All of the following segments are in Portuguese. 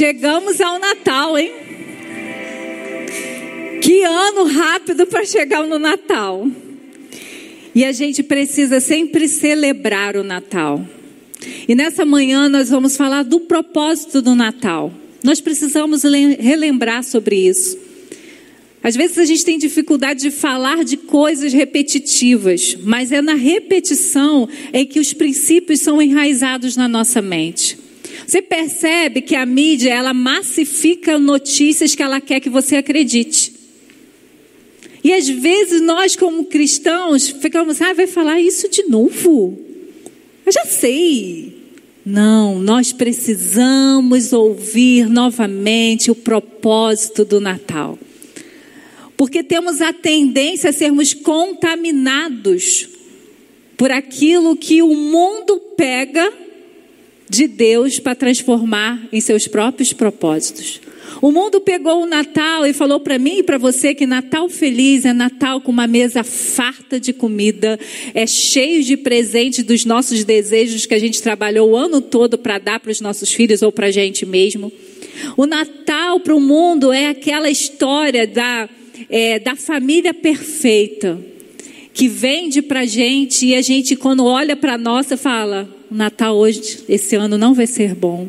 Chegamos ao Natal, hein? Que ano rápido para chegar no Natal. E a gente precisa sempre celebrar o Natal. E nessa manhã nós vamos falar do propósito do Natal. Nós precisamos relembrar sobre isso. Às vezes a gente tem dificuldade de falar de coisas repetitivas, mas é na repetição em que os princípios são enraizados na nossa mente. Você percebe que a mídia ela massifica notícias que ela quer que você acredite. E às vezes nós, como cristãos, ficamos, ah, vai falar isso de novo? Eu já sei. Não, nós precisamos ouvir novamente o propósito do Natal. Porque temos a tendência a sermos contaminados por aquilo que o mundo pega de Deus para transformar em seus próprios propósitos. O mundo pegou o Natal e falou para mim e para você que Natal feliz é Natal com uma mesa farta de comida, é cheio de presentes dos nossos desejos que a gente trabalhou o ano todo para dar para os nossos filhos ou para a gente mesmo. O Natal para o mundo é aquela história da, é, da família perfeita que vende para gente e a gente quando olha para nossa fala, o Natal hoje, esse ano não vai ser bom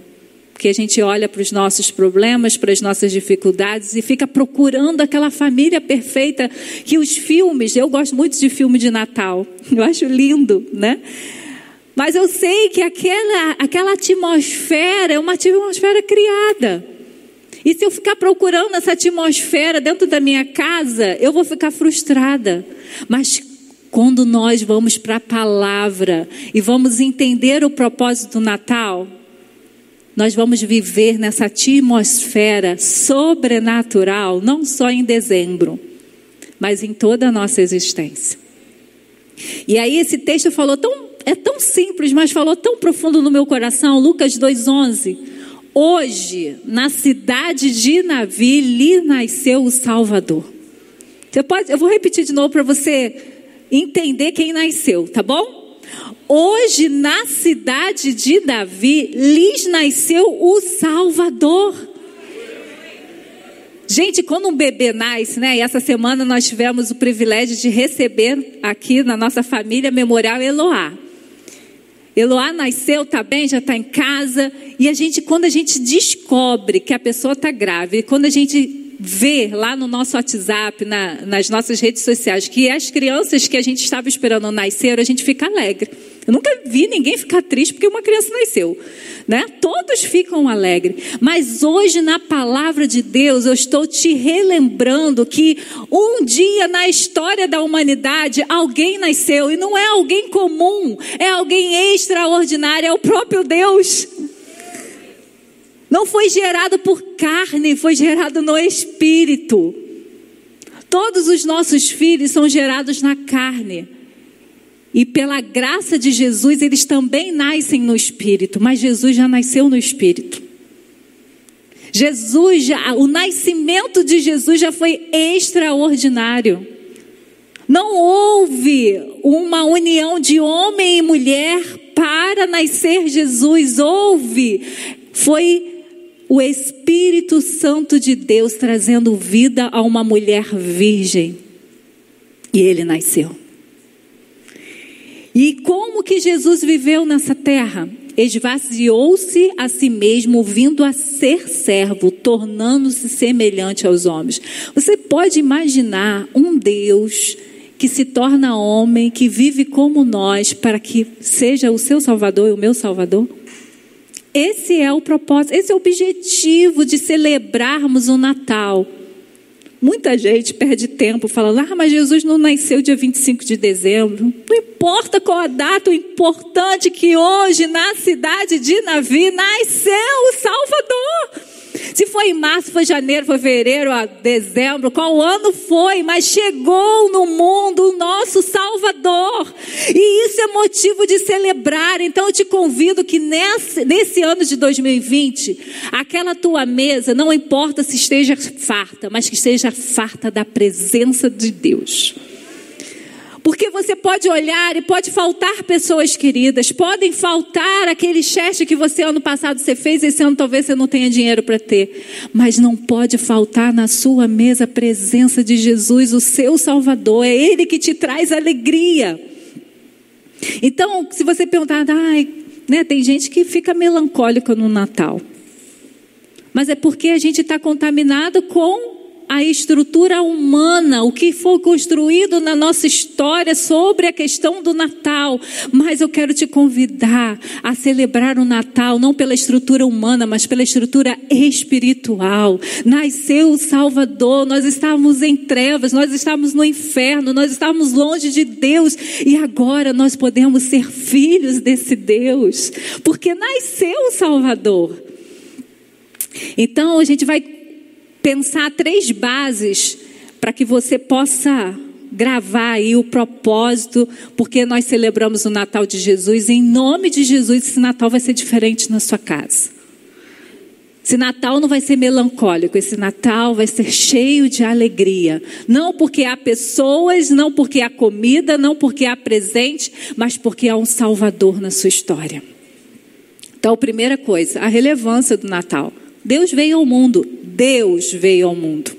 porque a gente olha para os nossos problemas, para as nossas dificuldades e fica procurando aquela família perfeita que os filmes, eu gosto muito de filme de Natal, eu acho lindo, né? Mas eu sei que aquela, aquela atmosfera é uma atmosfera criada. E se eu ficar procurando essa atmosfera dentro da minha casa, eu vou ficar frustrada. Mas quando nós vamos para a palavra e vamos entender o propósito do Natal, nós vamos viver nessa atmosfera sobrenatural, não só em dezembro, mas em toda a nossa existência. E aí esse texto falou tão, é tão simples, mas falou tão profundo no meu coração, Lucas 2:11. Hoje, na cidade de Navi, lhe nasceu o Salvador. Você pode, eu vou repetir de novo para você entender quem nasceu, tá bom? Hoje, na cidade de Davi, lhes nasceu o Salvador. Gente, quando um bebê nasce, né? E essa semana nós tivemos o privilégio de receber aqui na nossa família Memorial Eloá. Eloá nasceu, tá bem, já está em casa. E a gente, quando a gente descobre que a pessoa está grávida, quando a gente ver lá no nosso WhatsApp, na, nas nossas redes sociais, que as crianças que a gente estava esperando nascer, a gente fica alegre. Eu nunca vi ninguém ficar triste porque uma criança nasceu, né? Todos ficam alegres. Mas hoje na palavra de Deus eu estou te relembrando que um dia na história da humanidade alguém nasceu e não é alguém comum, é alguém extraordinário, é o próprio Deus. Não foi gerado por carne, foi gerado no espírito. Todos os nossos filhos são gerados na carne. E pela graça de Jesus, eles também nascem no espírito, mas Jesus já nasceu no espírito. Jesus já, o nascimento de Jesus já foi extraordinário. Não houve uma união de homem e mulher para nascer Jesus. Houve, foi o Espírito Santo de Deus trazendo vida a uma mulher virgem. E ele nasceu. E como que Jesus viveu nessa terra? Esvaziou-se a si mesmo, vindo a ser servo, tornando-se semelhante aos homens. Você pode imaginar um Deus que se torna homem, que vive como nós, para que seja o seu Salvador e o meu Salvador? Esse é o propósito, esse é o objetivo de celebrarmos o Natal. Muita gente perde tempo falando, ah, mas Jesus não nasceu dia 25 de dezembro. Não importa qual a data, o importante é que hoje, na cidade de Navi, nasceu o Salvador. Se foi em março, foi janeiro, foi fevereiro, dezembro, qual ano foi, mas chegou no mundo o nosso Salvador. E isso é motivo de celebrar. Então eu te convido que nesse, nesse ano de 2020, aquela tua mesa, não importa se esteja farta, mas que esteja farta da presença de Deus. Porque você pode olhar e pode faltar pessoas queridas, podem faltar aquele cheque que você ano passado você fez, esse ano talvez você não tenha dinheiro para ter, mas não pode faltar na sua mesa a presença de Jesus, o seu Salvador, é Ele que te traz alegria. Então, se você perguntar, ai, né, tem gente que fica melancólica no Natal, mas é porque a gente está contaminado com a estrutura humana, o que foi construído na nossa história sobre a questão do Natal. Mas eu quero te convidar a celebrar o Natal não pela estrutura humana, mas pela estrutura espiritual. Nasceu o Salvador, nós estávamos em trevas, nós estávamos no inferno, nós estávamos longe de Deus e agora nós podemos ser filhos desse Deus, porque nasceu o Salvador. Então a gente vai pensar três bases para que você possa gravar aí o propósito, porque nós celebramos o Natal de Jesus. Em nome de Jesus, esse Natal vai ser diferente na sua casa. Esse Natal não vai ser melancólico, esse Natal vai ser cheio de alegria. Não porque há pessoas, não porque há comida, não porque há presente, mas porque há um Salvador na sua história. Então, primeira coisa, a relevância do Natal. Deus veio ao mundo, Deus veio ao mundo.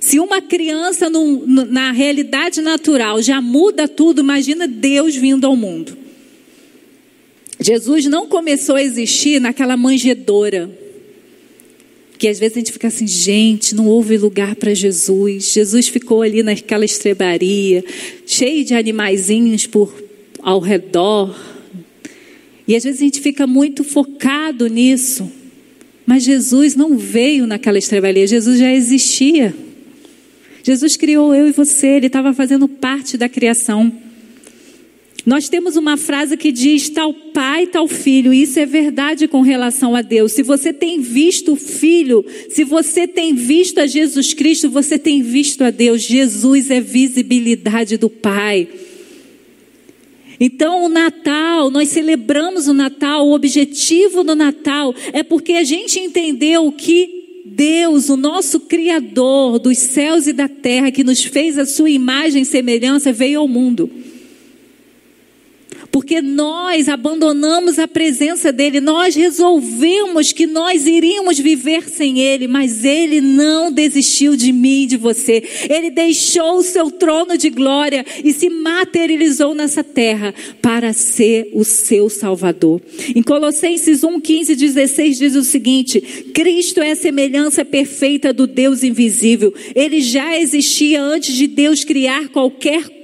Se uma criança no, na realidade natural já muda tudo, imagina Deus vindo ao mundo. Jesus não começou a existir naquela manjedoura. Que às vezes a gente fica assim, gente, não houve lugar para Jesus. Jesus ficou ali naquela estrebaria, cheio de animaizinhos por ao redor. E às vezes a gente fica muito focado nisso. Mas Jesus não veio naquela estrebaria, Jesus já existia. Jesus criou eu e você, ele estava fazendo parte da criação. Nós temos uma frase que diz: tal pai, tal filho. Isso é verdade com relação a Deus. Se você tem visto o filho, se você tem visto a Jesus Cristo, você tem visto a Deus. Jesus é visibilidade do Pai. Então, o Natal, nós celebramos o Natal, o objetivo do Natal é porque a gente entendeu que Deus, o nosso Criador dos céus e da terra, que nos fez a sua imagem e semelhança, veio ao mundo porque nós abandonamos a presença dele, nós resolvemos que nós iríamos viver sem ele, mas ele não desistiu de mim e de você. Ele deixou o seu trono de glória e se materializou nessa terra para ser o seu Salvador. Em Colossenses 1, 15, 16 diz o seguinte: Cristo é a semelhança perfeita do Deus invisível. Ele já existia antes de Deus criar qualquer coisa.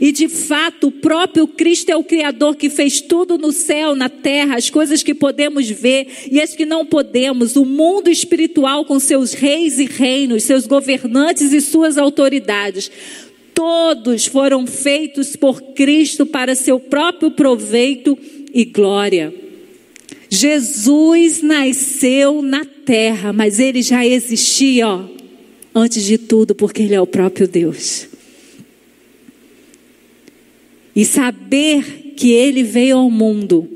E de fato, o próprio Cristo é o Criador que fez tudo no céu, na terra, as coisas que podemos ver e as que não podemos. O mundo espiritual com seus reis e reinos, seus governantes e suas autoridades. Todos foram feitos por Cristo para seu próprio proveito e glória. Jesus nasceu na terra, mas ele já existia, ó, antes de tudo, porque ele é o próprio Deus. E saber que Ele veio ao mundo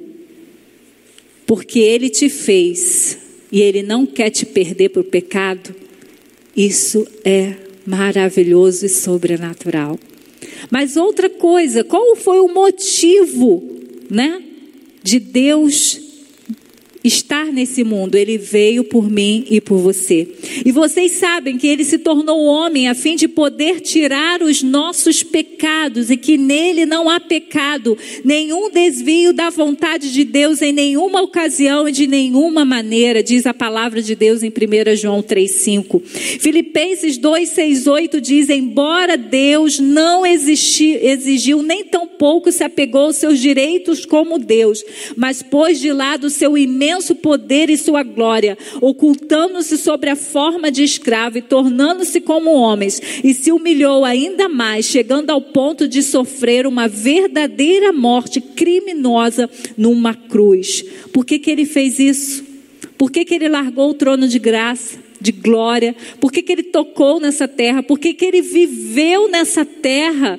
porque Ele te fez e Ele não quer te perder por pecado, isso é maravilhoso e sobrenatural. Mas outra coisa, qual foi o motivo, né, de Deus estar nesse mundo. Ele veio por mim e por você. E vocês sabem que ele se tornou homem a fim de poder tirar os nossos pecados e que nele não há pecado, nenhum desvio da vontade de Deus em nenhuma ocasião e de nenhuma maneira, diz a palavra de Deus em 1 João 3:5. Filipenses 2:6-8 diz: "Embora Deus não existi, exigiu nem tampouco se apegou aos seus direitos como Deus, mas pôs de lado o seu imenso imenso poder e sua glória, ocultando-se sobre a forma de escravo e tornando-se como homens, e se humilhou ainda mais, chegando ao ponto de sofrer uma verdadeira morte criminosa numa cruz. Por que, que ele fez isso? Por que, que ele largou o trono de graça? de glória, por que, que ele tocou nessa terra, por que, que ele viveu nessa terra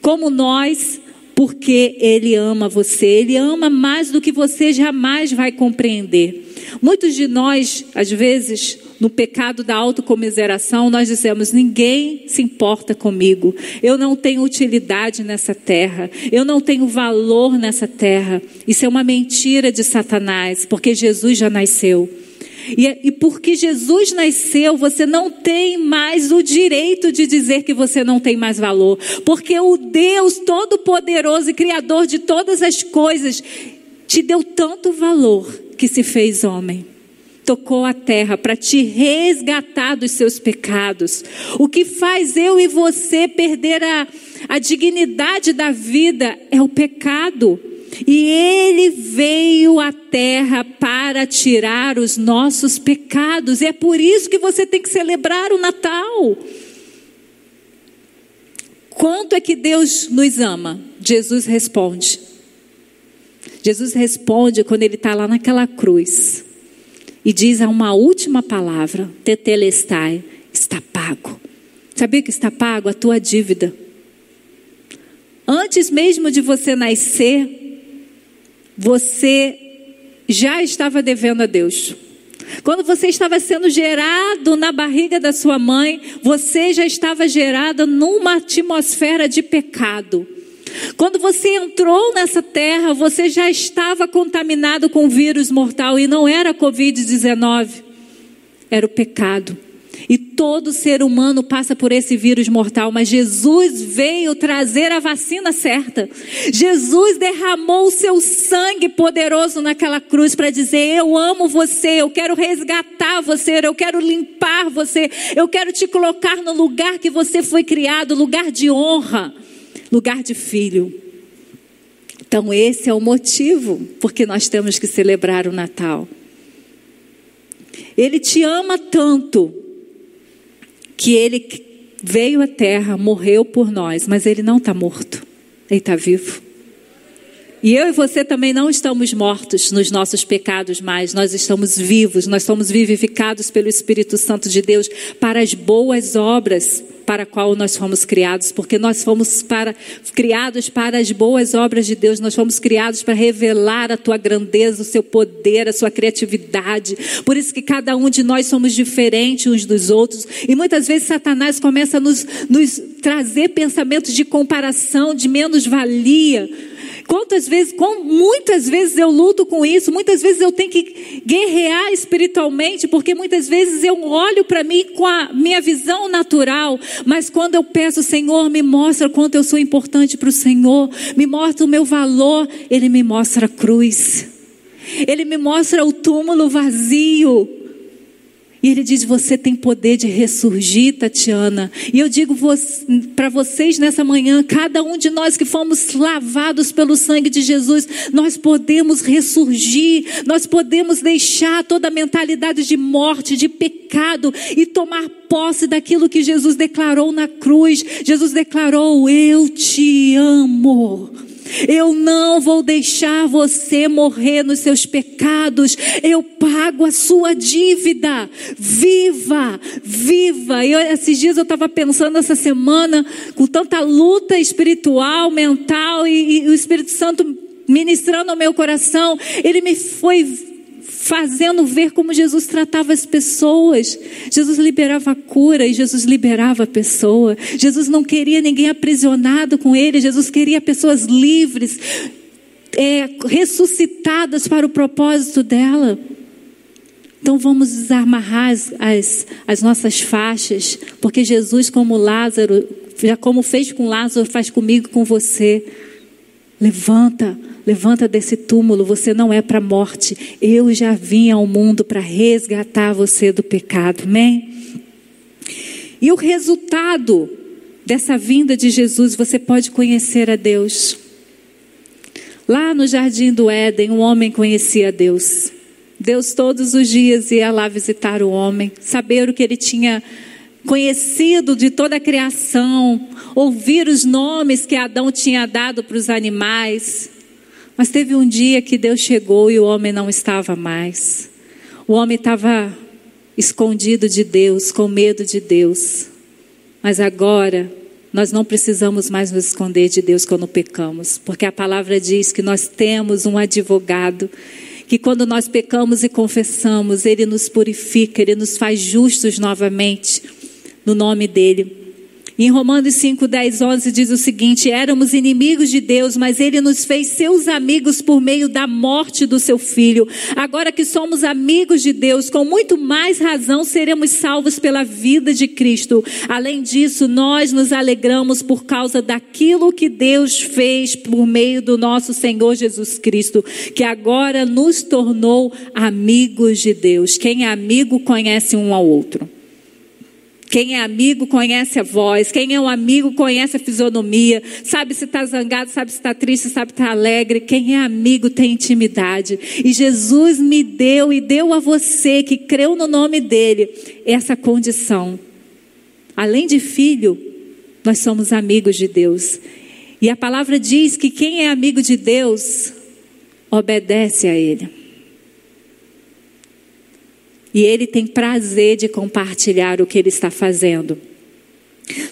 como nós, porque Ele ama você, Ele ama mais do que você jamais vai compreender. Muitos de nós, às vezes, no pecado da autocomiseração, nós dizemos: ninguém se importa comigo, eu não tenho utilidade nessa terra, eu não tenho valor nessa terra. Isso é uma mentira de Satanás, porque Jesus já nasceu. E, e porque Jesus nasceu, você não tem mais o direito de dizer que você não tem mais valor. Porque o Deus Todo-Poderoso e Criador de todas as coisas te deu tanto valor que se fez homem tocou a terra para te resgatar dos seus pecados. O que faz eu e você perder a, a dignidade da vida é o pecado. E ele veio à terra para tirar os nossos pecados. E é por isso que você tem que celebrar o Natal. Quanto é que Deus nos ama? Jesus responde. Jesus responde quando ele está lá naquela cruz e diz uma última palavra: Tetelestai, está pago. Sabia que está pago a tua dívida? Antes mesmo de você nascer, você já estava devendo a Deus. Quando você estava sendo gerado na barriga da sua mãe, você já estava gerado numa atmosfera de pecado. Quando você entrou nessa terra, você já estava contaminado com vírus mortal e não era Covid-19, era o pecado. E todo ser humano passa por esse vírus mortal, mas Jesus veio trazer a vacina certa. Jesus derramou o seu sangue poderoso naquela cruz para dizer: Eu amo você, eu quero resgatar você, eu quero limpar você, eu quero te colocar no lugar que você foi criado lugar de honra, lugar de filho. Então, esse é o motivo porque nós temos que celebrar o Natal. Ele te ama tanto que ele veio à terra, morreu por nós, mas ele não está morto, ele está vivo. E eu e você também não estamos mortos nos nossos pecados mais, nós estamos vivos, nós somos vivificados pelo Espírito Santo de Deus para as boas obras para a qual nós fomos criados, porque nós fomos para, criados para as boas obras de Deus, nós fomos criados para revelar a tua grandeza, o seu poder, a sua criatividade. Por isso que cada um de nós somos diferentes uns dos outros. E muitas vezes Satanás começa a nos, nos trazer pensamentos de comparação, de menos-valia Quantas vezes, com, muitas vezes eu luto com isso, muitas vezes eu tenho que guerrear espiritualmente, porque muitas vezes eu olho para mim com a minha visão natural, mas quando eu peço, Senhor, me mostra quanto eu sou importante para o Senhor, me mostra o meu valor, Ele me mostra a cruz. Ele me mostra o túmulo vazio. E ele diz: Você tem poder de ressurgir, Tatiana. E eu digo para vocês nessa manhã: cada um de nós que fomos lavados pelo sangue de Jesus, nós podemos ressurgir, nós podemos deixar toda a mentalidade de morte, de pecado e tomar posse daquilo que Jesus declarou na cruz. Jesus declarou: Eu te amo. Eu não vou deixar você morrer nos seus pecados. Eu pago a sua dívida. Viva, viva. Eu, esses dias eu estava pensando essa semana, com tanta luta espiritual, mental, e, e o Espírito Santo ministrando ao meu coração, ele me foi fazendo ver como Jesus tratava as pessoas. Jesus liberava a cura e Jesus liberava a pessoa. Jesus não queria ninguém aprisionado com ele, Jesus queria pessoas livres, é, ressuscitadas para o propósito dela. Então vamos desamarrar as, as, as nossas faixas, porque Jesus, como Lázaro, já como fez com Lázaro, faz comigo, com você. Levanta, levanta desse túmulo, você não é para a morte. Eu já vim ao mundo para resgatar você do pecado, amém? E o resultado dessa vinda de Jesus, você pode conhecer a Deus. Lá no jardim do Éden, um homem conhecia Deus. Deus todos os dias ia lá visitar o homem, saber o que ele tinha conhecido de toda a criação, ouvir os nomes que Adão tinha dado para os animais. Mas teve um dia que Deus chegou e o homem não estava mais. O homem estava escondido de Deus, com medo de Deus. Mas agora nós não precisamos mais nos esconder de Deus quando pecamos, porque a palavra diz que nós temos um advogado que quando nós pecamos e confessamos, Ele nos purifica, Ele nos faz justos novamente, no nome dEle. Em Romanos 5, 10, 11 diz o seguinte: Éramos inimigos de Deus, mas Ele nos fez seus amigos por meio da morte do seu filho. Agora que somos amigos de Deus, com muito mais razão seremos salvos pela vida de Cristo. Além disso, nós nos alegramos por causa daquilo que Deus fez por meio do nosso Senhor Jesus Cristo, que agora nos tornou amigos de Deus. Quem é amigo conhece um ao outro. Quem é amigo conhece a voz, quem é um amigo conhece a fisionomia, sabe se está zangado, sabe se está triste, sabe se está alegre. Quem é amigo tem intimidade. E Jesus me deu e deu a você que creu no nome dele essa condição. Além de filho, nós somos amigos de Deus. E a palavra diz que quem é amigo de Deus obedece a Ele. E ele tem prazer de compartilhar o que ele está fazendo.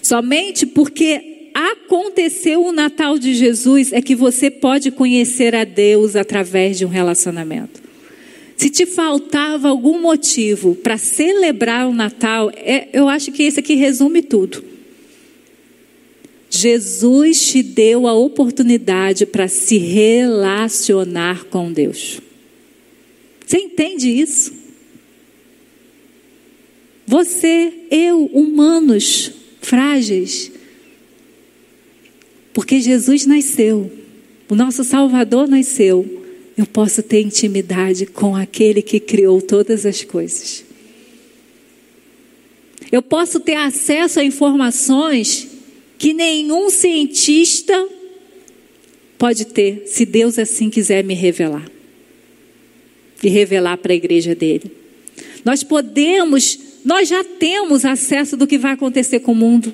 Somente porque aconteceu o Natal de Jesus é que você pode conhecer a Deus através de um relacionamento. Se te faltava algum motivo para celebrar o Natal, é, eu acho que esse aqui resume tudo. Jesus te deu a oportunidade para se relacionar com Deus. Você entende isso? Você, eu, humanos frágeis. Porque Jesus nasceu, o nosso Salvador nasceu. Eu posso ter intimidade com aquele que criou todas as coisas. Eu posso ter acesso a informações que nenhum cientista pode ter, se Deus assim quiser me revelar. E revelar para a igreja dele. Nós podemos nós já temos acesso do que vai acontecer com o mundo.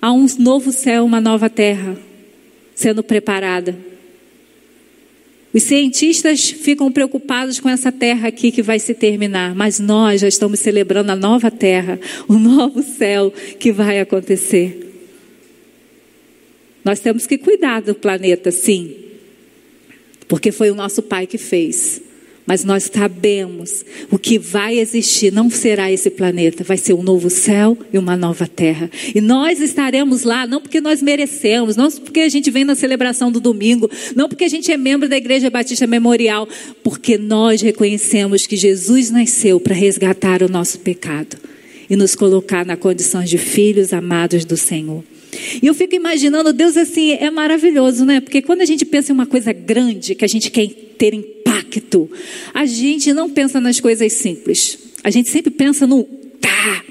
Há um novo céu, uma nova terra sendo preparada. Os cientistas ficam preocupados com essa terra aqui que vai se terminar, mas nós já estamos celebrando a nova terra, o novo céu que vai acontecer. Nós temos que cuidar do planeta, sim, porque foi o nosso Pai que fez. Mas nós sabemos o que vai existir não será esse planeta, vai ser um novo céu e uma nova terra. E nós estaremos lá não porque nós merecemos, não porque a gente vem na celebração do domingo, não porque a gente é membro da Igreja Batista Memorial, porque nós reconhecemos que Jesus nasceu para resgatar o nosso pecado e nos colocar na condição de filhos amados do Senhor. E eu fico imaginando, Deus assim, é maravilhoso, né? Porque quando a gente pensa em uma coisa grande, que a gente quer ter impacto. A gente não pensa nas coisas simples. A gente sempre pensa no tá.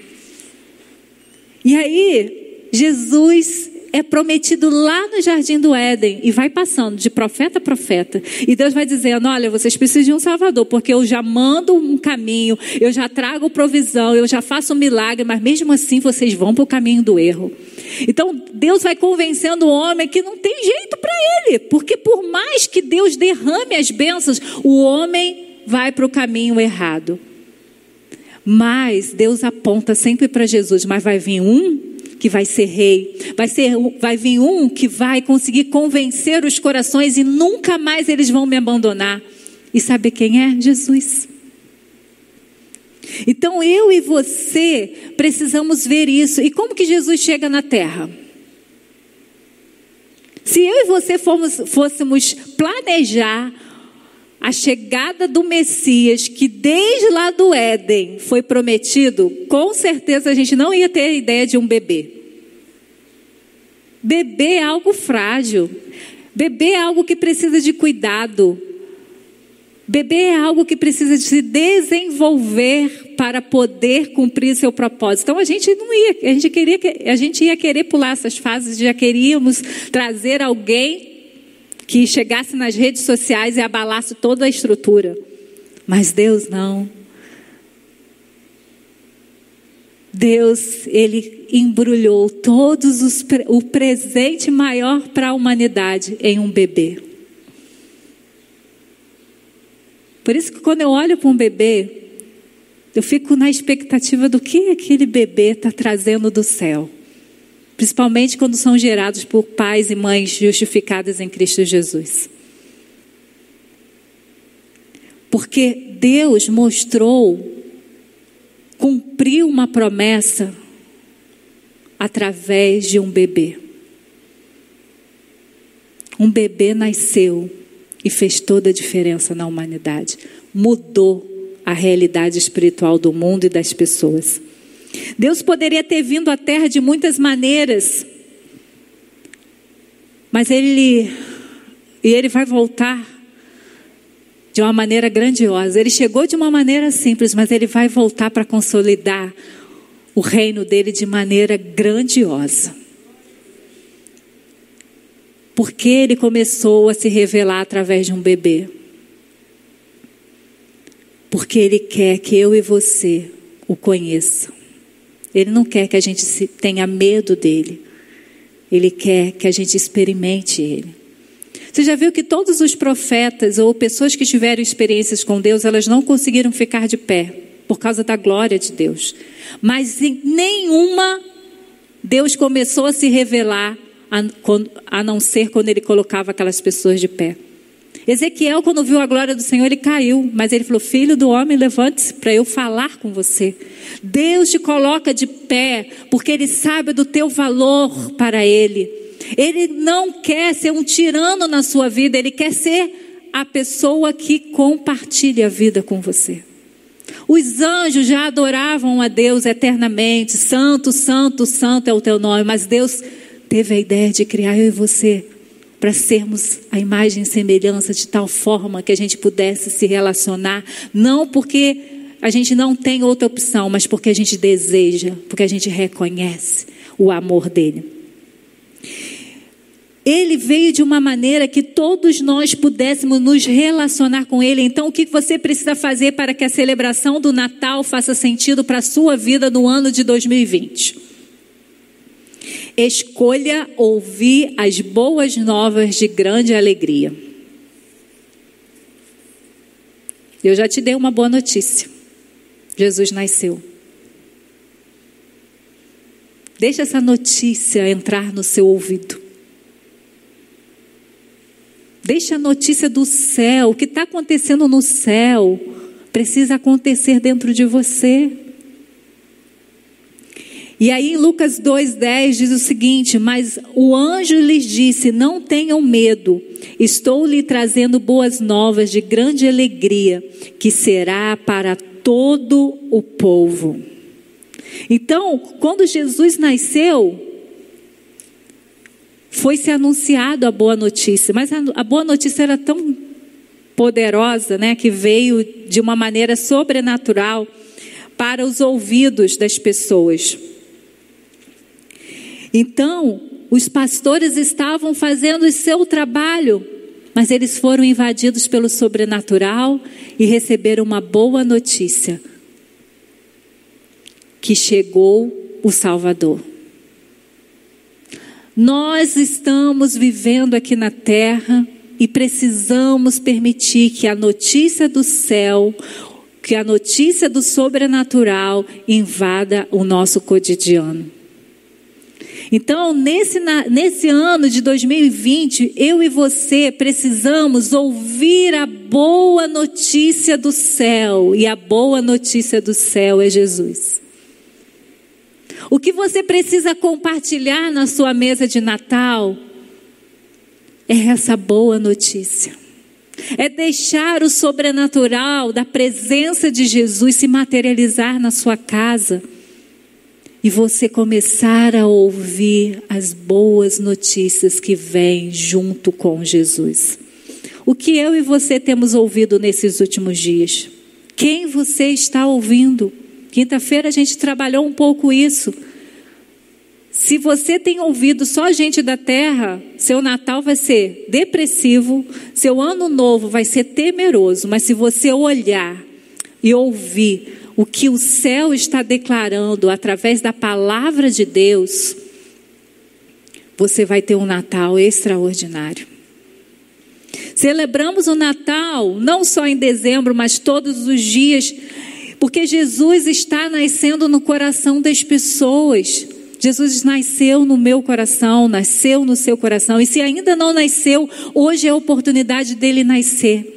E aí, Jesus é prometido lá no jardim do Éden e vai passando de profeta a profeta. E Deus vai dizendo: Olha, vocês precisam de um Salvador, porque eu já mando um caminho, eu já trago provisão, eu já faço um milagre, mas mesmo assim vocês vão para o caminho do erro. Então Deus vai convencendo o homem que não tem jeito para ele, porque por mais que Deus derrame as bênçãos, o homem vai para o caminho errado. Mas Deus aponta sempre para Jesus, mas vai vir um que vai ser rei, vai ser, vai vir um que vai conseguir convencer os corações e nunca mais eles vão me abandonar. E sabe quem é? Jesus. Então eu e você precisamos ver isso. E como que Jesus chega na terra? Se eu e você fôssemos planejar a chegada do Messias, que desde lá do Éden foi prometido, com certeza a gente não ia ter a ideia de um bebê. Bebê é algo frágil. Bebê é algo que precisa de cuidado. Bebê é algo que precisa de se desenvolver para poder cumprir seu propósito. Então a gente não ia, a gente queria, a gente ia querer pular essas fases, já queríamos trazer alguém que chegasse nas redes sociais e abalasse toda a estrutura. Mas Deus não. Deus, ele embrulhou todos os o presente maior para a humanidade em um bebê. Por isso que quando eu olho para um bebê, eu fico na expectativa do que aquele bebê está trazendo do céu. Principalmente quando são gerados por pais e mães justificadas em Cristo Jesus. Porque Deus mostrou, cumpriu uma promessa através de um bebê. Um bebê nasceu e fez toda a diferença na humanidade. Mudou a realidade espiritual do mundo e das pessoas. Deus poderia ter vindo à terra de muitas maneiras, mas ele e ele vai voltar de uma maneira grandiosa. Ele chegou de uma maneira simples, mas ele vai voltar para consolidar o reino dele de maneira grandiosa. Porque ele começou a se revelar através de um bebê. Porque ele quer que eu e você o conheçam. Ele não quer que a gente tenha medo dele. Ele quer que a gente experimente ele. Você já viu que todos os profetas ou pessoas que tiveram experiências com Deus, elas não conseguiram ficar de pé por causa da glória de Deus. Mas em nenhuma Deus começou a se revelar a não ser quando ele colocava aquelas pessoas de pé. Ezequiel, quando viu a glória do Senhor, ele caiu, mas ele falou: Filho do homem, levante-se para eu falar com você. Deus te coloca de pé, porque ele sabe do teu valor para ele. Ele não quer ser um tirano na sua vida, ele quer ser a pessoa que compartilha a vida com você. Os anjos já adoravam a Deus eternamente, santo, santo, santo é o teu nome, mas Deus teve a ideia de criar eu e você para sermos a imagem e semelhança de tal forma que a gente pudesse se relacionar, não porque a gente não tem outra opção, mas porque a gente deseja, porque a gente reconhece o amor dele. Ele veio de uma maneira que todos nós pudéssemos nos relacionar com Ele. Então, o que você precisa fazer para que a celebração do Natal faça sentido para a sua vida no ano de 2020? Escolha ouvir as boas novas de grande alegria. Eu já te dei uma boa notícia. Jesus nasceu. Deixa essa notícia entrar no seu ouvido. Deixa a notícia do céu, o que está acontecendo no céu, precisa acontecer dentro de você. E aí em Lucas 2,10 diz o seguinte: Mas o anjo lhes disse: Não tenham medo, estou lhe trazendo boas novas de grande alegria, que será para todo o povo. Então, quando Jesus nasceu, foi se anunciado a boa notícia, mas a, a boa notícia era tão poderosa, né, que veio de uma maneira sobrenatural para os ouvidos das pessoas. Então, os pastores estavam fazendo o seu trabalho, mas eles foram invadidos pelo sobrenatural e receberam uma boa notícia: que chegou o Salvador. Nós estamos vivendo aqui na terra e precisamos permitir que a notícia do céu, que a notícia do sobrenatural invada o nosso cotidiano. Então, nesse, nesse ano de 2020, eu e você precisamos ouvir a boa notícia do céu, e a boa notícia do céu é Jesus. O que você precisa compartilhar na sua mesa de Natal é essa boa notícia. É deixar o sobrenatural da presença de Jesus se materializar na sua casa e você começar a ouvir as boas notícias que vêm junto com Jesus. O que eu e você temos ouvido nesses últimos dias? Quem você está ouvindo? Quinta-feira a gente trabalhou um pouco isso. Se você tem ouvido só gente da terra, seu Natal vai ser depressivo, seu ano novo vai ser temeroso, mas se você olhar e ouvir o que o céu está declarando através da palavra de Deus, você vai ter um Natal extraordinário. Celebramos o Natal não só em dezembro, mas todos os dias, porque Jesus está nascendo no coração das pessoas. Jesus nasceu no meu coração, nasceu no seu coração, e se ainda não nasceu, hoje é a oportunidade dele nascer.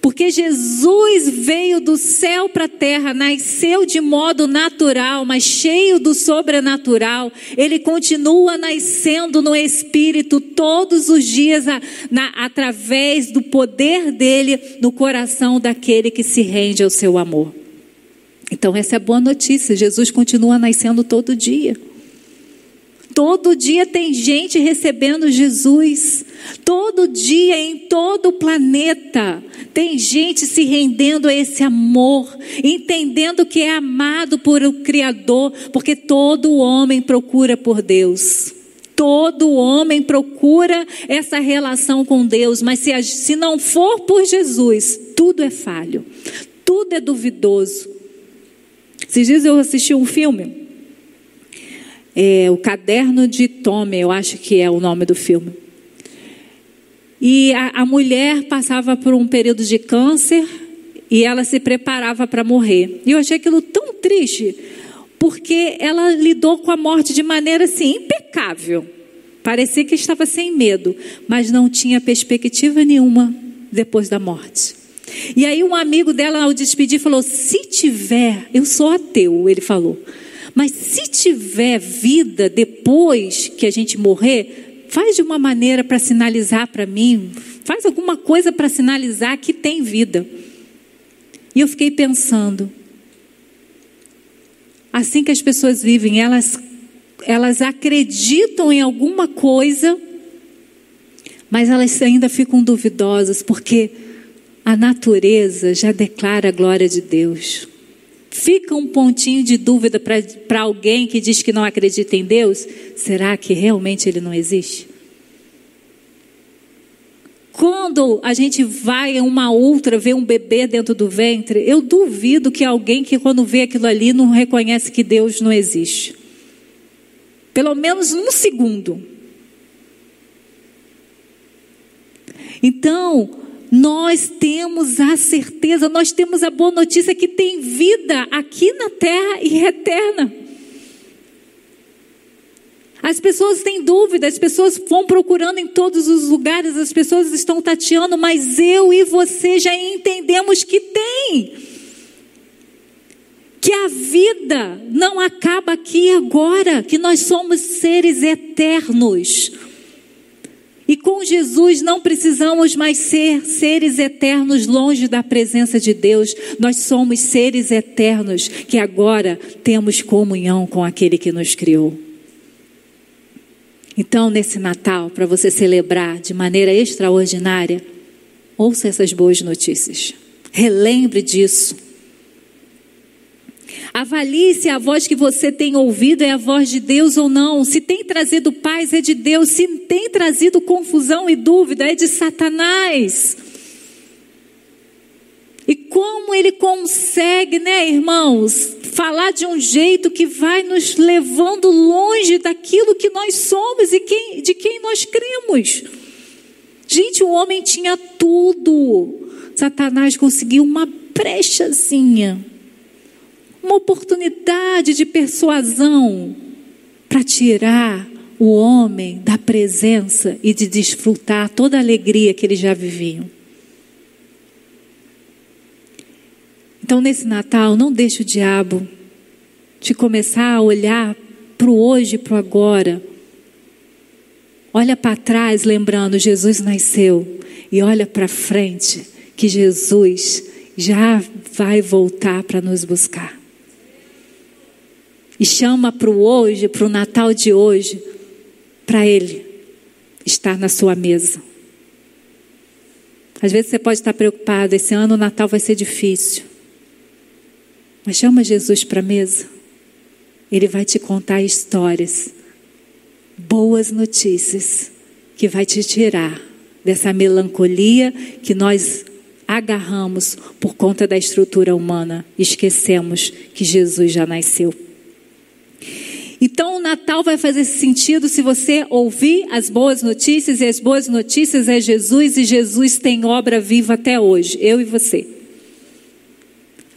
Porque Jesus veio do céu para a terra, nasceu de modo natural, mas cheio do sobrenatural. Ele continua nascendo no Espírito todos os dias, a, na, através do poder dele no coração daquele que se rende ao seu amor. Então, essa é a boa notícia: Jesus continua nascendo todo dia. Todo dia tem gente recebendo Jesus. Todo dia, em todo o planeta, tem gente se rendendo a esse amor, entendendo que é amado por o Criador, porque todo homem procura por Deus. Todo homem procura essa relação com Deus, mas se, se não for por Jesus, tudo é falho, tudo é duvidoso. Esses dias eu assisti um filme é, O Caderno de Tome, eu acho que é o nome do filme. E a, a mulher passava por um período de câncer e ela se preparava para morrer. E eu achei aquilo tão triste, porque ela lidou com a morte de maneira assim, impecável. Parecia que estava sem medo, mas não tinha perspectiva nenhuma depois da morte. E aí um amigo dela ao despedir falou: "Se tiver, eu sou ateu", ele falou. Mas se tiver vida depois que a gente morrer, faz de uma maneira para sinalizar para mim, faz alguma coisa para sinalizar que tem vida. E eu fiquei pensando, assim que as pessoas vivem, elas elas acreditam em alguma coisa, mas elas ainda ficam duvidosas, porque a natureza já declara a glória de Deus. Fica um pontinho de dúvida para alguém que diz que não acredita em Deus: será que realmente ele não existe? Quando a gente vai em uma outra ver um bebê dentro do ventre, eu duvido que alguém que quando vê aquilo ali não reconhece que Deus não existe. Pelo menos um segundo. Então, nós temos a certeza, nós temos a boa notícia que tem vida aqui na terra e eterna. As pessoas têm dúvida, as pessoas vão procurando em todos os lugares, as pessoas estão tateando, mas eu e você já entendemos que tem. Que a vida não acaba aqui agora, que nós somos seres eternos. E com Jesus não precisamos mais ser seres eternos longe da presença de Deus. Nós somos seres eternos que agora temos comunhão com aquele que nos criou. Então, nesse Natal, para você celebrar de maneira extraordinária, ouça essas boas notícias. Relembre disso. Avalie se a voz que você tem ouvido é a voz de Deus ou não. Se tem trazido paz, é de Deus. Se tem trazido confusão e dúvida, é de Satanás. E como ele consegue, né, irmãos, falar de um jeito que vai nos levando longe daquilo que nós somos e quem, de quem nós cremos. Gente, o homem tinha tudo. Satanás conseguiu uma brechazinha uma oportunidade de persuasão para tirar o homem da presença e de desfrutar toda a alegria que eles já viviam. Então, nesse Natal, não deixe o diabo te começar a olhar para o hoje e para o agora. Olha para trás, lembrando: Jesus nasceu, e olha para frente, que Jesus já vai voltar para nos buscar e chama para o hoje, para o Natal de hoje, para Ele estar na sua mesa. Às vezes você pode estar preocupado, esse ano o Natal vai ser difícil. Mas chama Jesus para a mesa. Ele vai te contar histórias, boas notícias, que vai te tirar dessa melancolia que nós agarramos por conta da estrutura humana. Esquecemos que Jesus já nasceu. Natal vai fazer sentido se você ouvir as boas notícias, e as boas notícias é Jesus, e Jesus tem obra viva até hoje, eu e você.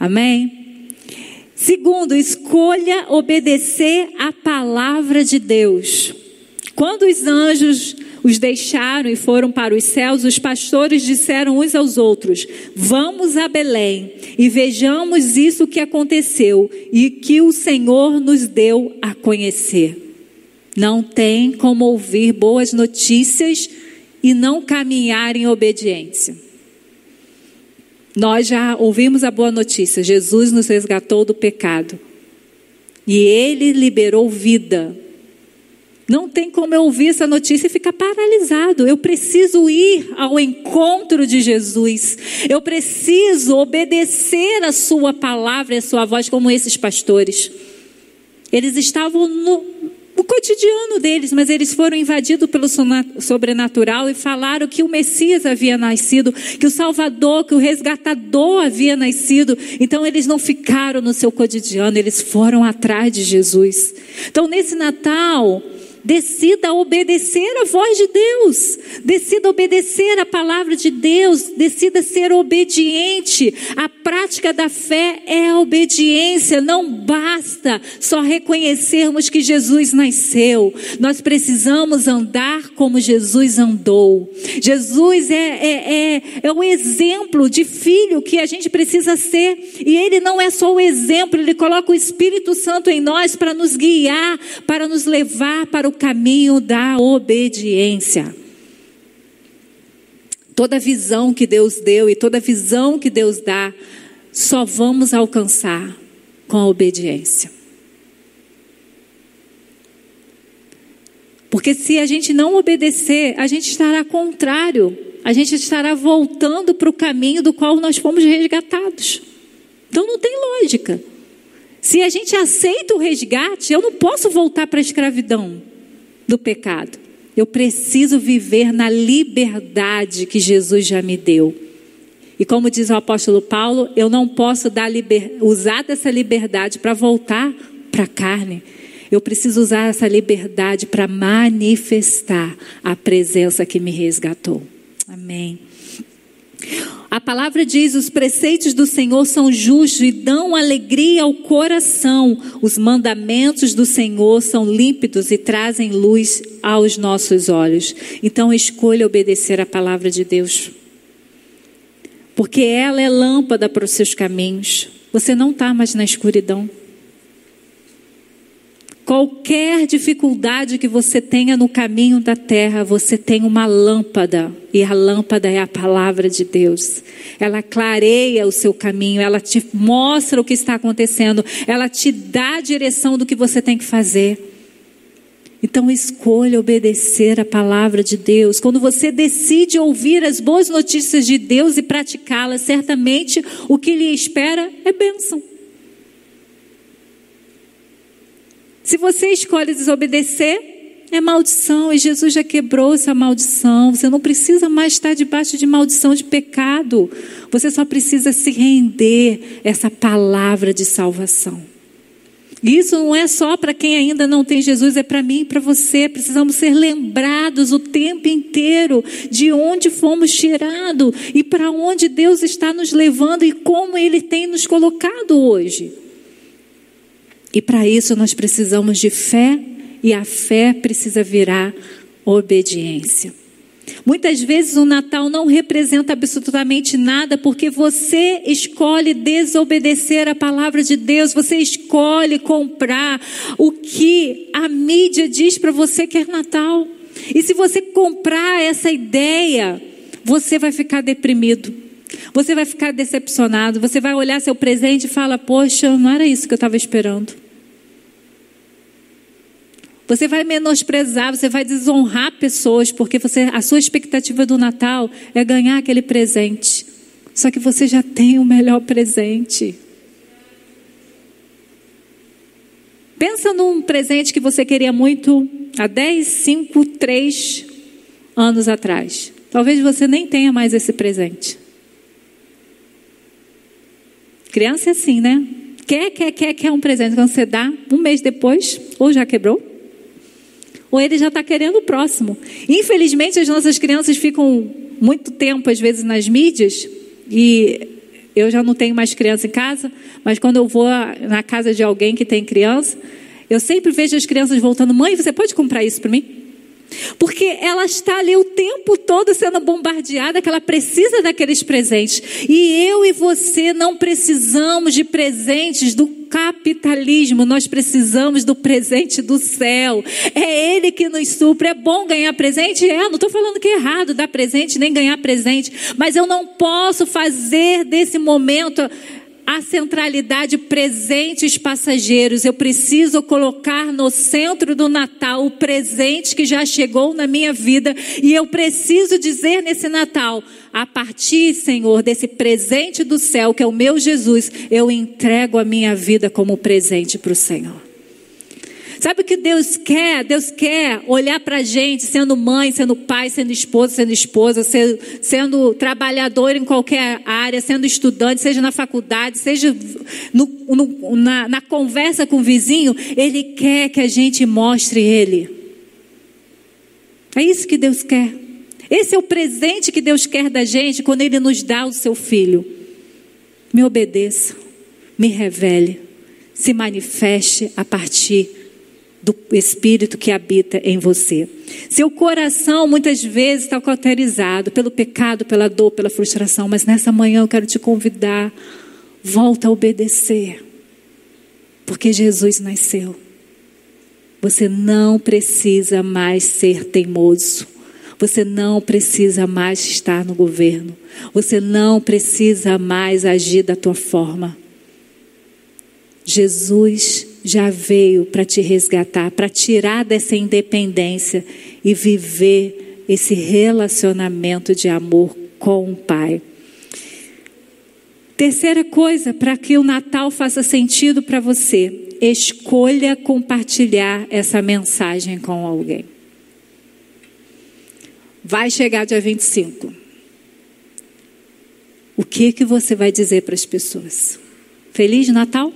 Amém? Segundo, escolha obedecer a palavra de Deus. Quando os anjos os deixaram e foram para os céus, os pastores disseram uns aos outros: Vamos a Belém e vejamos isso que aconteceu e que o Senhor nos deu a conhecer. Não tem como ouvir boas notícias e não caminhar em obediência. Nós já ouvimos a boa notícia: Jesus nos resgatou do pecado e ele liberou vida. Não tem como eu ouvir essa notícia e ficar paralisado. Eu preciso ir ao encontro de Jesus. Eu preciso obedecer a sua palavra e a sua voz, como esses pastores. Eles estavam no, o cotidiano deles, mas eles foram invadidos pelo sobrenatural e falaram que o Messias havia nascido, que o Salvador, que o resgatador havia nascido. Então eles não ficaram no seu cotidiano, eles foram atrás de Jesus. Então nesse Natal, Decida obedecer a voz de Deus. Decida obedecer a palavra de Deus. Decida ser obediente. A prática da fé é a obediência. Não basta só reconhecermos que Jesus nasceu. Nós precisamos andar como Jesus andou. Jesus é, é, é, é o exemplo de filho que a gente precisa ser. E ele não é só o exemplo, ele coloca o Espírito Santo em nós para nos guiar, para nos levar para o caminho da obediência. Toda visão que Deus deu e toda visão que Deus dá, só vamos alcançar com a obediência. Porque se a gente não obedecer, a gente estará contrário, a gente estará voltando para o caminho do qual nós fomos resgatados. Então não tem lógica. Se a gente aceita o resgate, eu não posso voltar para a escravidão do pecado. Eu preciso viver na liberdade que Jesus já me deu. E como diz o apóstolo Paulo, eu não posso liber... usar dessa liberdade para voltar para a carne. Eu preciso usar essa liberdade para manifestar a presença que me resgatou. Amém. A palavra diz: os preceitos do Senhor são justos e dão alegria ao coração. Os mandamentos do Senhor são límpidos e trazem luz aos nossos olhos. Então escolha obedecer a palavra de Deus. Porque ela é lâmpada para os seus caminhos. Você não está mais na escuridão. Qualquer dificuldade que você tenha no caminho da terra, você tem uma lâmpada, e a lâmpada é a palavra de Deus. Ela clareia o seu caminho, ela te mostra o que está acontecendo, ela te dá a direção do que você tem que fazer. Então escolha obedecer a palavra de Deus. Quando você decide ouvir as boas notícias de Deus e praticá-las, certamente o que lhe espera é bênção. Se você escolhe desobedecer, é maldição e Jesus já quebrou essa maldição. Você não precisa mais estar debaixo de maldição de pecado. Você só precisa se render essa palavra de salvação. E isso não é só para quem ainda não tem Jesus, é para mim e para você. Precisamos ser lembrados o tempo inteiro de onde fomos tirados e para onde Deus está nos levando e como Ele tem nos colocado hoje. E para isso nós precisamos de fé e a fé precisa virar obediência. Muitas vezes o Natal não representa absolutamente nada porque você escolhe desobedecer a palavra de Deus, você escolhe comprar o que a mídia diz para você que é Natal. E se você comprar essa ideia, você vai ficar deprimido. Você vai ficar decepcionado, você vai olhar seu presente e fala: "Poxa, não era isso que eu estava esperando". Você vai menosprezar, você vai desonrar pessoas, porque você, a sua expectativa do Natal é ganhar aquele presente. Só que você já tem o melhor presente. Pensa num presente que você queria muito há 10, 5, 3 anos atrás. Talvez você nem tenha mais esse presente. Criança é assim, né? Quer, quer, quer, quer um presente. Quando você dá, um mês depois, ou já quebrou, ou ele já está querendo o próximo. Infelizmente, as nossas crianças ficam muito tempo, às vezes, nas mídias, e eu já não tenho mais criança em casa, mas quando eu vou na casa de alguém que tem criança, eu sempre vejo as crianças voltando: mãe, você pode comprar isso para mim? Porque ela está ali o tempo todo sendo bombardeada, que ela precisa daqueles presentes. E eu e você não precisamos de presentes do capitalismo, nós precisamos do presente do céu. É Ele que nos supre. É bom ganhar presente? É, não estou falando que é errado dar presente nem ganhar presente, mas eu não posso fazer desse momento a centralidade presentes passageiros. Eu preciso colocar no centro do Natal o presente que já chegou na minha vida e eu preciso dizer nesse Natal, a partir, Senhor, desse presente do céu que é o meu Jesus, eu entrego a minha vida como presente para o Senhor. Sabe o que Deus quer? Deus quer olhar para a gente, sendo mãe, sendo pai, sendo esposa, sendo esposa, sendo, sendo trabalhador em qualquer área, sendo estudante, seja na faculdade, seja no, no, na, na conversa com o vizinho. Ele quer que a gente mostre Ele. É isso que Deus quer. Esse é o presente que Deus quer da gente quando Ele nos dá o seu filho. Me obedeça, me revele, se manifeste a partir do Espírito que habita em você. Seu coração muitas vezes está cauterizado pelo pecado, pela dor, pela frustração, mas nessa manhã eu quero te convidar, volta a obedecer, porque Jesus nasceu. Você não precisa mais ser teimoso. Você não precisa mais estar no governo. Você não precisa mais agir da tua forma. Jesus já veio para te resgatar, para tirar dessa independência e viver esse relacionamento de amor com o Pai. Terceira coisa, para que o Natal faça sentido para você, escolha compartilhar essa mensagem com alguém. Vai chegar dia 25. O que que você vai dizer para as pessoas? Feliz Natal?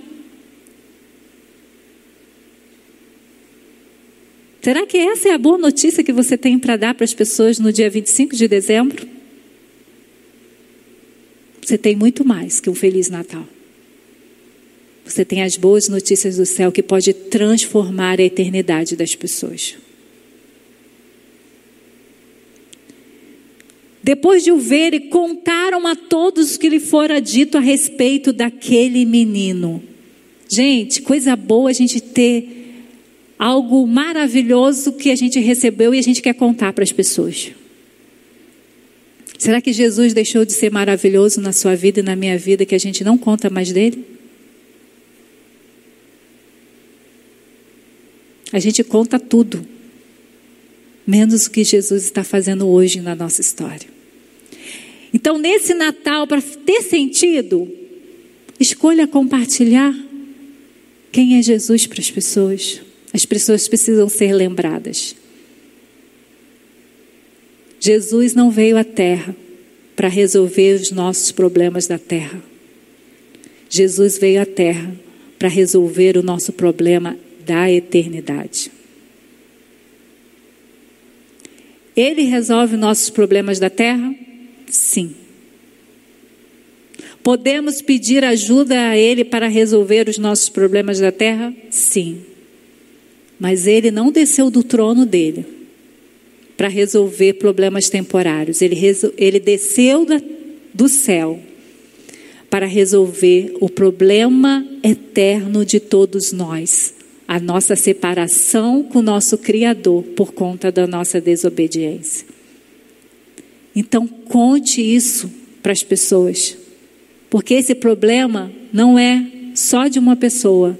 Será que essa é a boa notícia que você tem para dar para as pessoas no dia 25 de dezembro? Você tem muito mais que um Feliz Natal. Você tem as boas notícias do céu que pode transformar a eternidade das pessoas. Depois de o ver, e contaram a todos o que lhe fora dito a respeito daquele menino. Gente, coisa boa a gente ter algo maravilhoso que a gente recebeu e a gente quer contar para as pessoas. Será que Jesus deixou de ser maravilhoso na sua vida e na minha vida que a gente não conta mais dele? A gente conta tudo, menos o que Jesus está fazendo hoje na nossa história. Então, nesse Natal, para ter sentido, escolha compartilhar quem é Jesus para as pessoas. As pessoas precisam ser lembradas. Jesus não veio à terra para resolver os nossos problemas da terra. Jesus veio à terra para resolver o nosso problema da eternidade. Ele resolve nossos problemas da terra? Sim. Podemos pedir ajuda a Ele para resolver os nossos problemas da terra? Sim. Mas ele não desceu do trono dele para resolver problemas temporários. Ele, ele desceu da, do céu para resolver o problema eterno de todos nós, a nossa separação com o nosso Criador por conta da nossa desobediência. Então, conte isso para as pessoas, porque esse problema não é só de uma pessoa,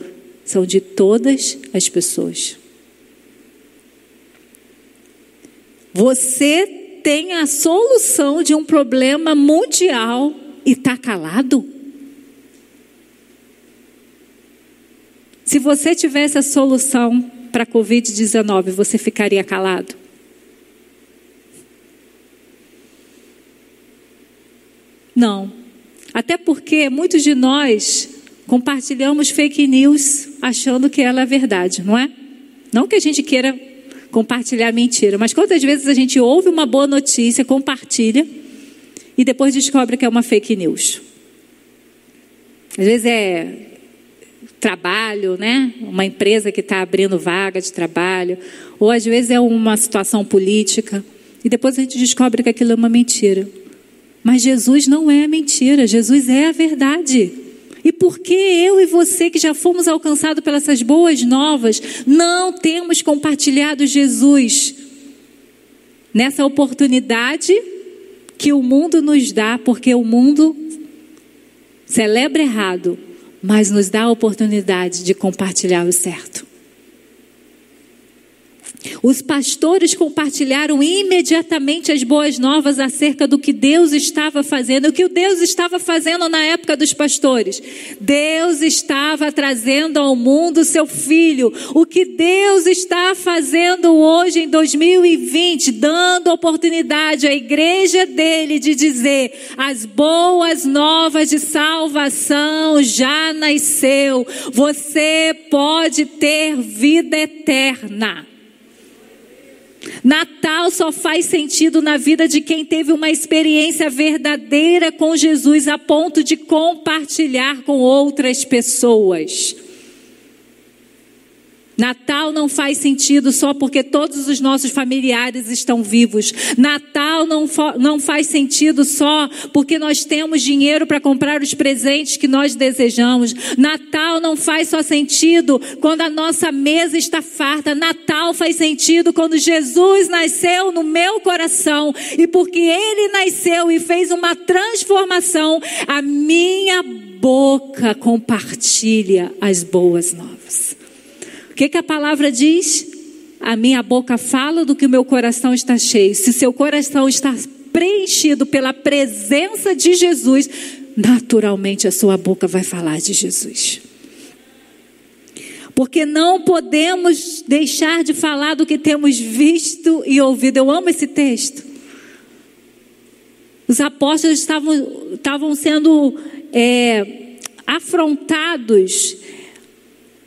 são de todas as pessoas. Você tem a solução de um problema mundial e está calado? Se você tivesse a solução para a Covid-19, você ficaria calado? Não. Até porque muitos de nós compartilhamos fake news achando que ela é verdade, não é? Não que a gente queira compartilhar mentira, mas quantas vezes a gente ouve uma boa notícia, compartilha e depois descobre que é uma fake news? Às vezes é trabalho, né? Uma empresa que está abrindo vaga de trabalho, ou às vezes é uma situação política, e depois a gente descobre que aquilo é uma mentira. Mas Jesus não é mentira, Jesus é a verdade. E por que eu e você, que já fomos alcançados pelas essas boas novas, não temos compartilhado Jesus nessa oportunidade que o mundo nos dá, porque o mundo celebra errado, mas nos dá a oportunidade de compartilhar o certo. Os pastores compartilharam imediatamente as boas novas acerca do que Deus estava fazendo. O que Deus estava fazendo na época dos pastores? Deus estava trazendo ao mundo seu filho. O que Deus está fazendo hoje em 2020, dando oportunidade à igreja dele de dizer: as boas novas de salvação já nasceu. Você pode ter vida eterna. Natal só faz sentido na vida de quem teve uma experiência verdadeira com Jesus a ponto de compartilhar com outras pessoas. Natal não faz sentido só porque todos os nossos familiares estão vivos. Natal não, não faz sentido só porque nós temos dinheiro para comprar os presentes que nós desejamos. Natal não faz só sentido quando a nossa mesa está farta. Natal faz sentido quando Jesus nasceu no meu coração e porque ele nasceu e fez uma transformação, a minha boca compartilha as boas novas que, que a palavra diz? A minha boca fala do que o meu coração está cheio. Se seu coração está preenchido pela presença de Jesus, naturalmente a sua boca vai falar de Jesus. Porque não podemos deixar de falar do que temos visto e ouvido. Eu amo esse texto. Os apóstolos estavam, estavam sendo é, afrontados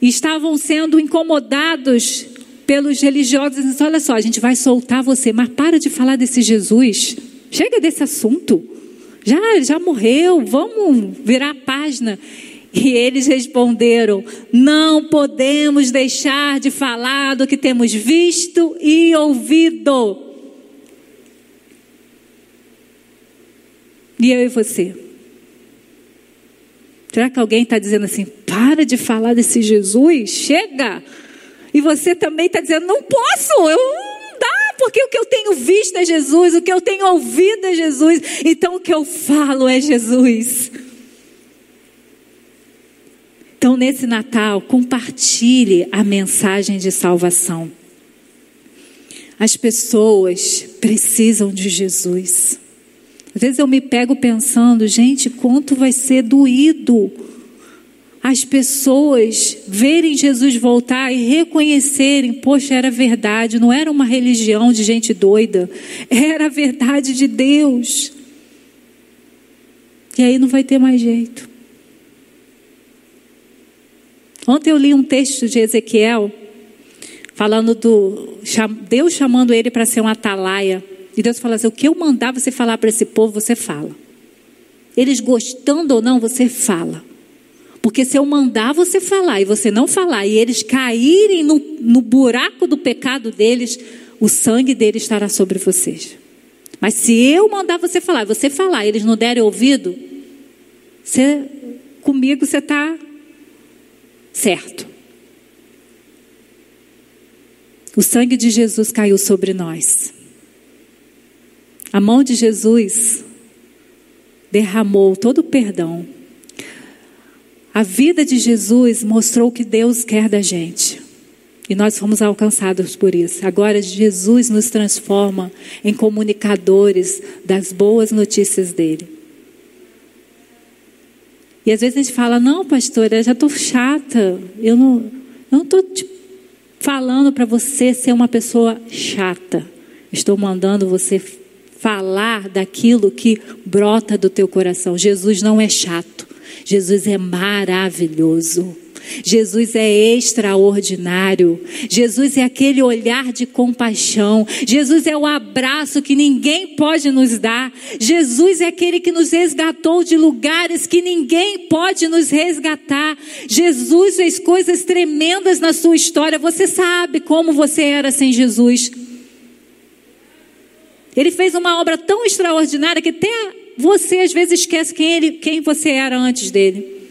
estavam sendo incomodados pelos religiosos. Dizendo, Olha só, a gente vai soltar você, mas para de falar desse Jesus. Chega desse assunto. Já, já morreu, vamos virar a página. E eles responderam: Não podemos deixar de falar do que temos visto e ouvido. E eu e você? Será que alguém está dizendo assim, para de falar desse Jesus, chega? E você também está dizendo, não posso, eu não dá, porque o que eu tenho visto é Jesus, o que eu tenho ouvido é Jesus, então o que eu falo é Jesus. Então, nesse Natal, compartilhe a mensagem de salvação. As pessoas precisam de Jesus. Às vezes eu me pego pensando, gente, quanto vai ser doído as pessoas verem Jesus voltar e reconhecerem, poxa, era verdade, não era uma religião de gente doida, era a verdade de Deus. E aí não vai ter mais jeito. Ontem eu li um texto de Ezequiel falando do Deus chamando ele para ser um atalaia. E Deus fala assim: o que eu mandar você falar para esse povo, você fala. Eles gostando ou não, você fala. Porque se eu mandar você falar e você não falar, e eles caírem no, no buraco do pecado deles, o sangue deles estará sobre vocês. Mas se eu mandar você falar, você falar, e eles não derem ouvido, você, comigo você está certo. O sangue de Jesus caiu sobre nós. A mão de Jesus derramou todo o perdão. A vida de Jesus mostrou o que Deus quer da gente. E nós fomos alcançados por isso. Agora Jesus nos transforma em comunicadores das boas notícias dele. E às vezes a gente fala: Não, pastora, eu já estou chata. Eu não estou falando para você ser uma pessoa chata. Estou mandando você falar daquilo que brota do teu coração. Jesus não é chato. Jesus é maravilhoso. Jesus é extraordinário. Jesus é aquele olhar de compaixão. Jesus é o abraço que ninguém pode nos dar. Jesus é aquele que nos resgatou de lugares que ninguém pode nos resgatar. Jesus fez coisas tremendas na sua história. Você sabe como você era sem Jesus. Ele fez uma obra tão extraordinária que até você às vezes esquece quem, ele, quem você era antes dele.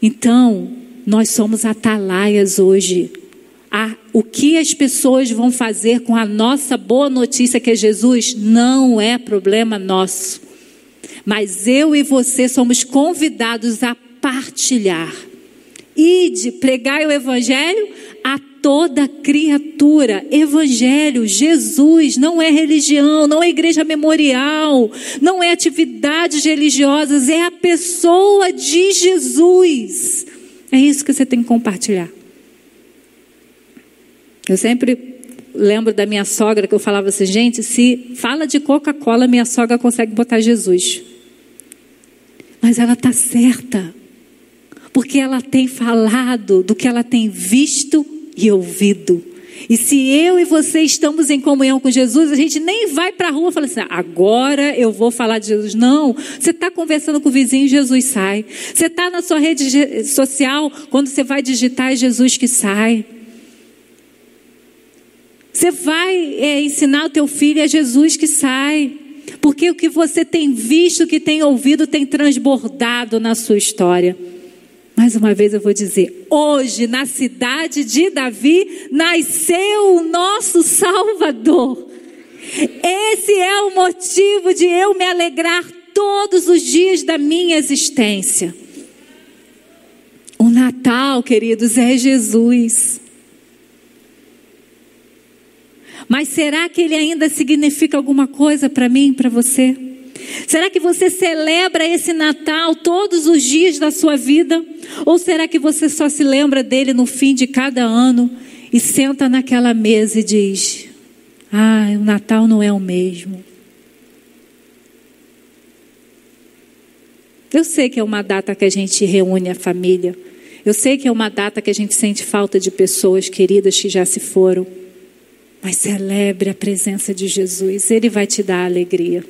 Então, nós somos atalaias hoje. Ah, o que as pessoas vão fazer com a nossa boa notícia que é Jesus não é problema nosso. Mas eu e você somos convidados a partilhar. Ide, pregai o evangelho a toda criatura. Evangelho, Jesus, não é religião, não é igreja memorial, não é atividades religiosas, é a pessoa de Jesus. É isso que você tem que compartilhar. Eu sempre lembro da minha sogra que eu falava assim, gente, se fala de Coca-Cola, minha sogra consegue botar Jesus. Mas ela está certa, porque ela tem falado do que ela tem visto e ouvido. E se eu e você estamos em comunhão com Jesus, a gente nem vai para a rua e fala assim: agora eu vou falar de Jesus. Não, você está conversando com o vizinho, Jesus sai. Você está na sua rede social, quando você vai digitar, é Jesus que sai. Você vai é, ensinar o teu filho, é Jesus que sai. Porque o que você tem visto, o que tem ouvido, tem transbordado na sua história. Mais uma vez eu vou dizer: hoje, na cidade de Davi, nasceu o nosso Salvador. Esse é o motivo de eu me alegrar todos os dias da minha existência. O Natal, queridos, é Jesus. Mas será que ele ainda significa alguma coisa para mim, para você? Será que você celebra esse Natal todos os dias da sua vida? Ou será que você só se lembra dele no fim de cada ano e senta naquela mesa e diz: Ah, o Natal não é o mesmo? Eu sei que é uma data que a gente reúne a família. Eu sei que é uma data que a gente sente falta de pessoas queridas que já se foram. Mas celebre a presença de Jesus, Ele vai te dar alegria.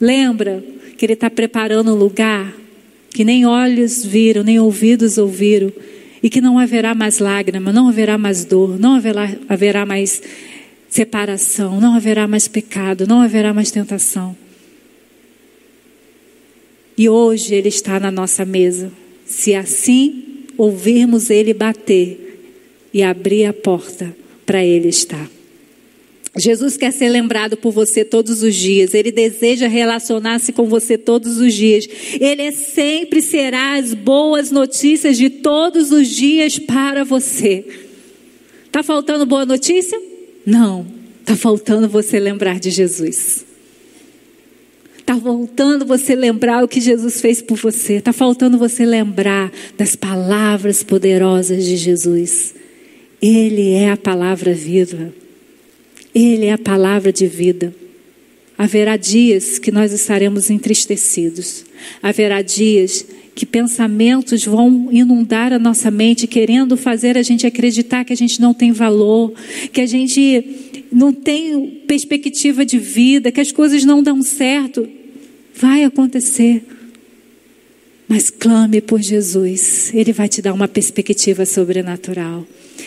Lembra que Ele está preparando um lugar que nem olhos viram, nem ouvidos ouviram, e que não haverá mais lágrima, não haverá mais dor, não haverá, haverá mais separação, não haverá mais pecado, não haverá mais tentação. E hoje Ele está na nossa mesa. Se assim ouvirmos Ele bater e abrir a porta para Ele estar. Jesus quer ser lembrado por você todos os dias. Ele deseja relacionar-se com você todos os dias. Ele é sempre será as boas notícias de todos os dias para você. Tá faltando boa notícia? Não. Tá faltando você lembrar de Jesus. Tá faltando você lembrar o que Jesus fez por você. Tá faltando você lembrar das palavras poderosas de Jesus. Ele é a palavra viva. Ele é a palavra de vida. Haverá dias que nós estaremos entristecidos. Haverá dias que pensamentos vão inundar a nossa mente, querendo fazer a gente acreditar que a gente não tem valor, que a gente não tem perspectiva de vida, que as coisas não dão certo. Vai acontecer. Mas clame por Jesus, Ele vai te dar uma perspectiva sobrenatural.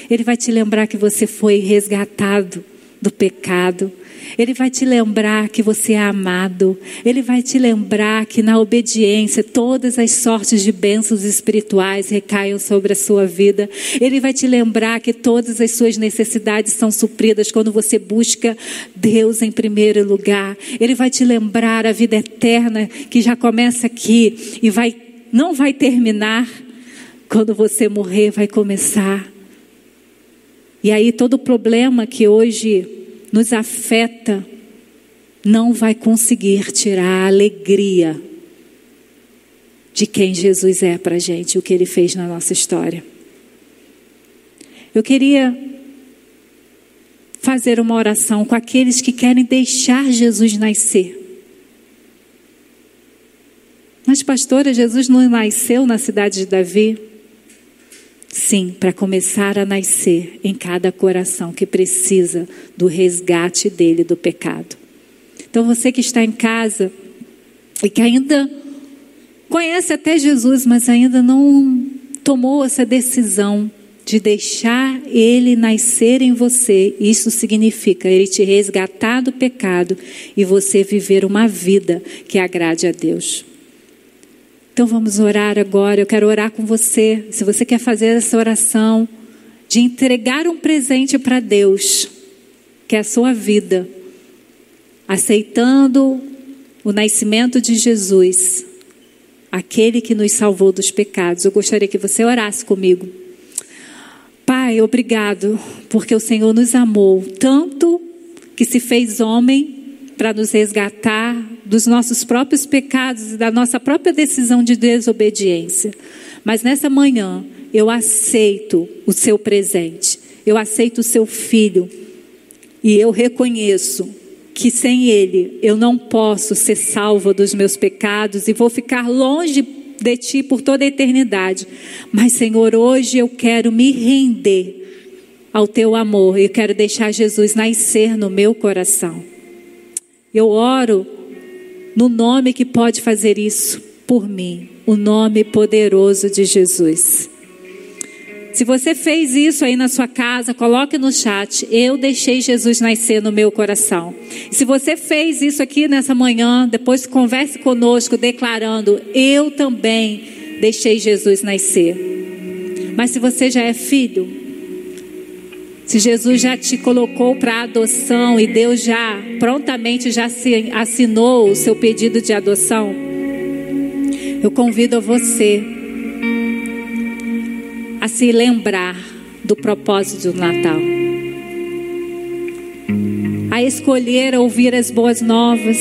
Ele vai te lembrar que você foi resgatado do pecado. Ele vai te lembrar que você é amado. Ele vai te lembrar que na obediência todas as sortes de bênçãos espirituais recaiam sobre a sua vida. Ele vai te lembrar que todas as suas necessidades são supridas quando você busca Deus em primeiro lugar. Ele vai te lembrar a vida eterna que já começa aqui e vai não vai terminar quando você morrer, vai começar. E aí todo problema que hoje nos afeta não vai conseguir tirar a alegria de quem Jesus é para gente, o que ele fez na nossa história. Eu queria fazer uma oração com aqueles que querem deixar Jesus nascer. Mas, pastora, Jesus não nasceu na cidade de Davi? Sim, para começar a nascer em cada coração que precisa do resgate dele do pecado. Então, você que está em casa e que ainda conhece até Jesus, mas ainda não tomou essa decisão de deixar ele nascer em você, isso significa ele te resgatar do pecado e você viver uma vida que agrade a Deus. Então vamos orar agora. Eu quero orar com você. Se você quer fazer essa oração de entregar um presente para Deus, que é a sua vida, aceitando o nascimento de Jesus, aquele que nos salvou dos pecados. Eu gostaria que você orasse comigo. Pai, obrigado, porque o Senhor nos amou tanto que se fez homem para nos resgatar dos nossos próprios pecados e da nossa própria decisão de desobediência. Mas nessa manhã, eu aceito o seu presente, eu aceito o seu filho e eu reconheço que sem ele eu não posso ser salva dos meus pecados e vou ficar longe de ti por toda a eternidade. Mas, Senhor, hoje eu quero me render ao teu amor, eu quero deixar Jesus nascer no meu coração. Eu oro no nome que pode fazer isso por mim, o nome poderoso de Jesus. Se você fez isso aí na sua casa, coloque no chat. Eu deixei Jesus nascer no meu coração. Se você fez isso aqui nessa manhã, depois converse conosco declarando: Eu também deixei Jesus nascer. Mas se você já é filho, se Jesus já te colocou para adoção e Deus já prontamente já assinou o seu pedido de adoção, eu convido a você a se lembrar do propósito do Natal. A escolher ouvir as boas novas,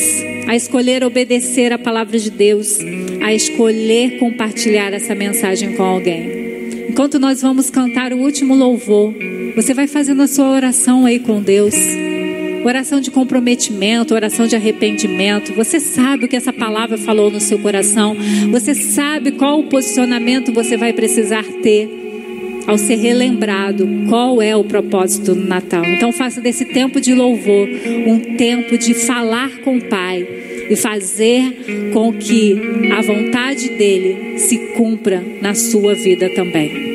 a escolher obedecer a palavra de Deus, a escolher compartilhar essa mensagem com alguém. Enquanto nós vamos cantar o último louvor, você vai fazendo a sua oração aí com Deus. Oração de comprometimento, oração de arrependimento. Você sabe o que essa palavra falou no seu coração. Você sabe qual o posicionamento você vai precisar ter ao ser relembrado qual é o propósito do Natal. Então faça desse tempo de louvor um tempo de falar com o Pai e fazer com que a vontade dele se cumpra na sua vida também.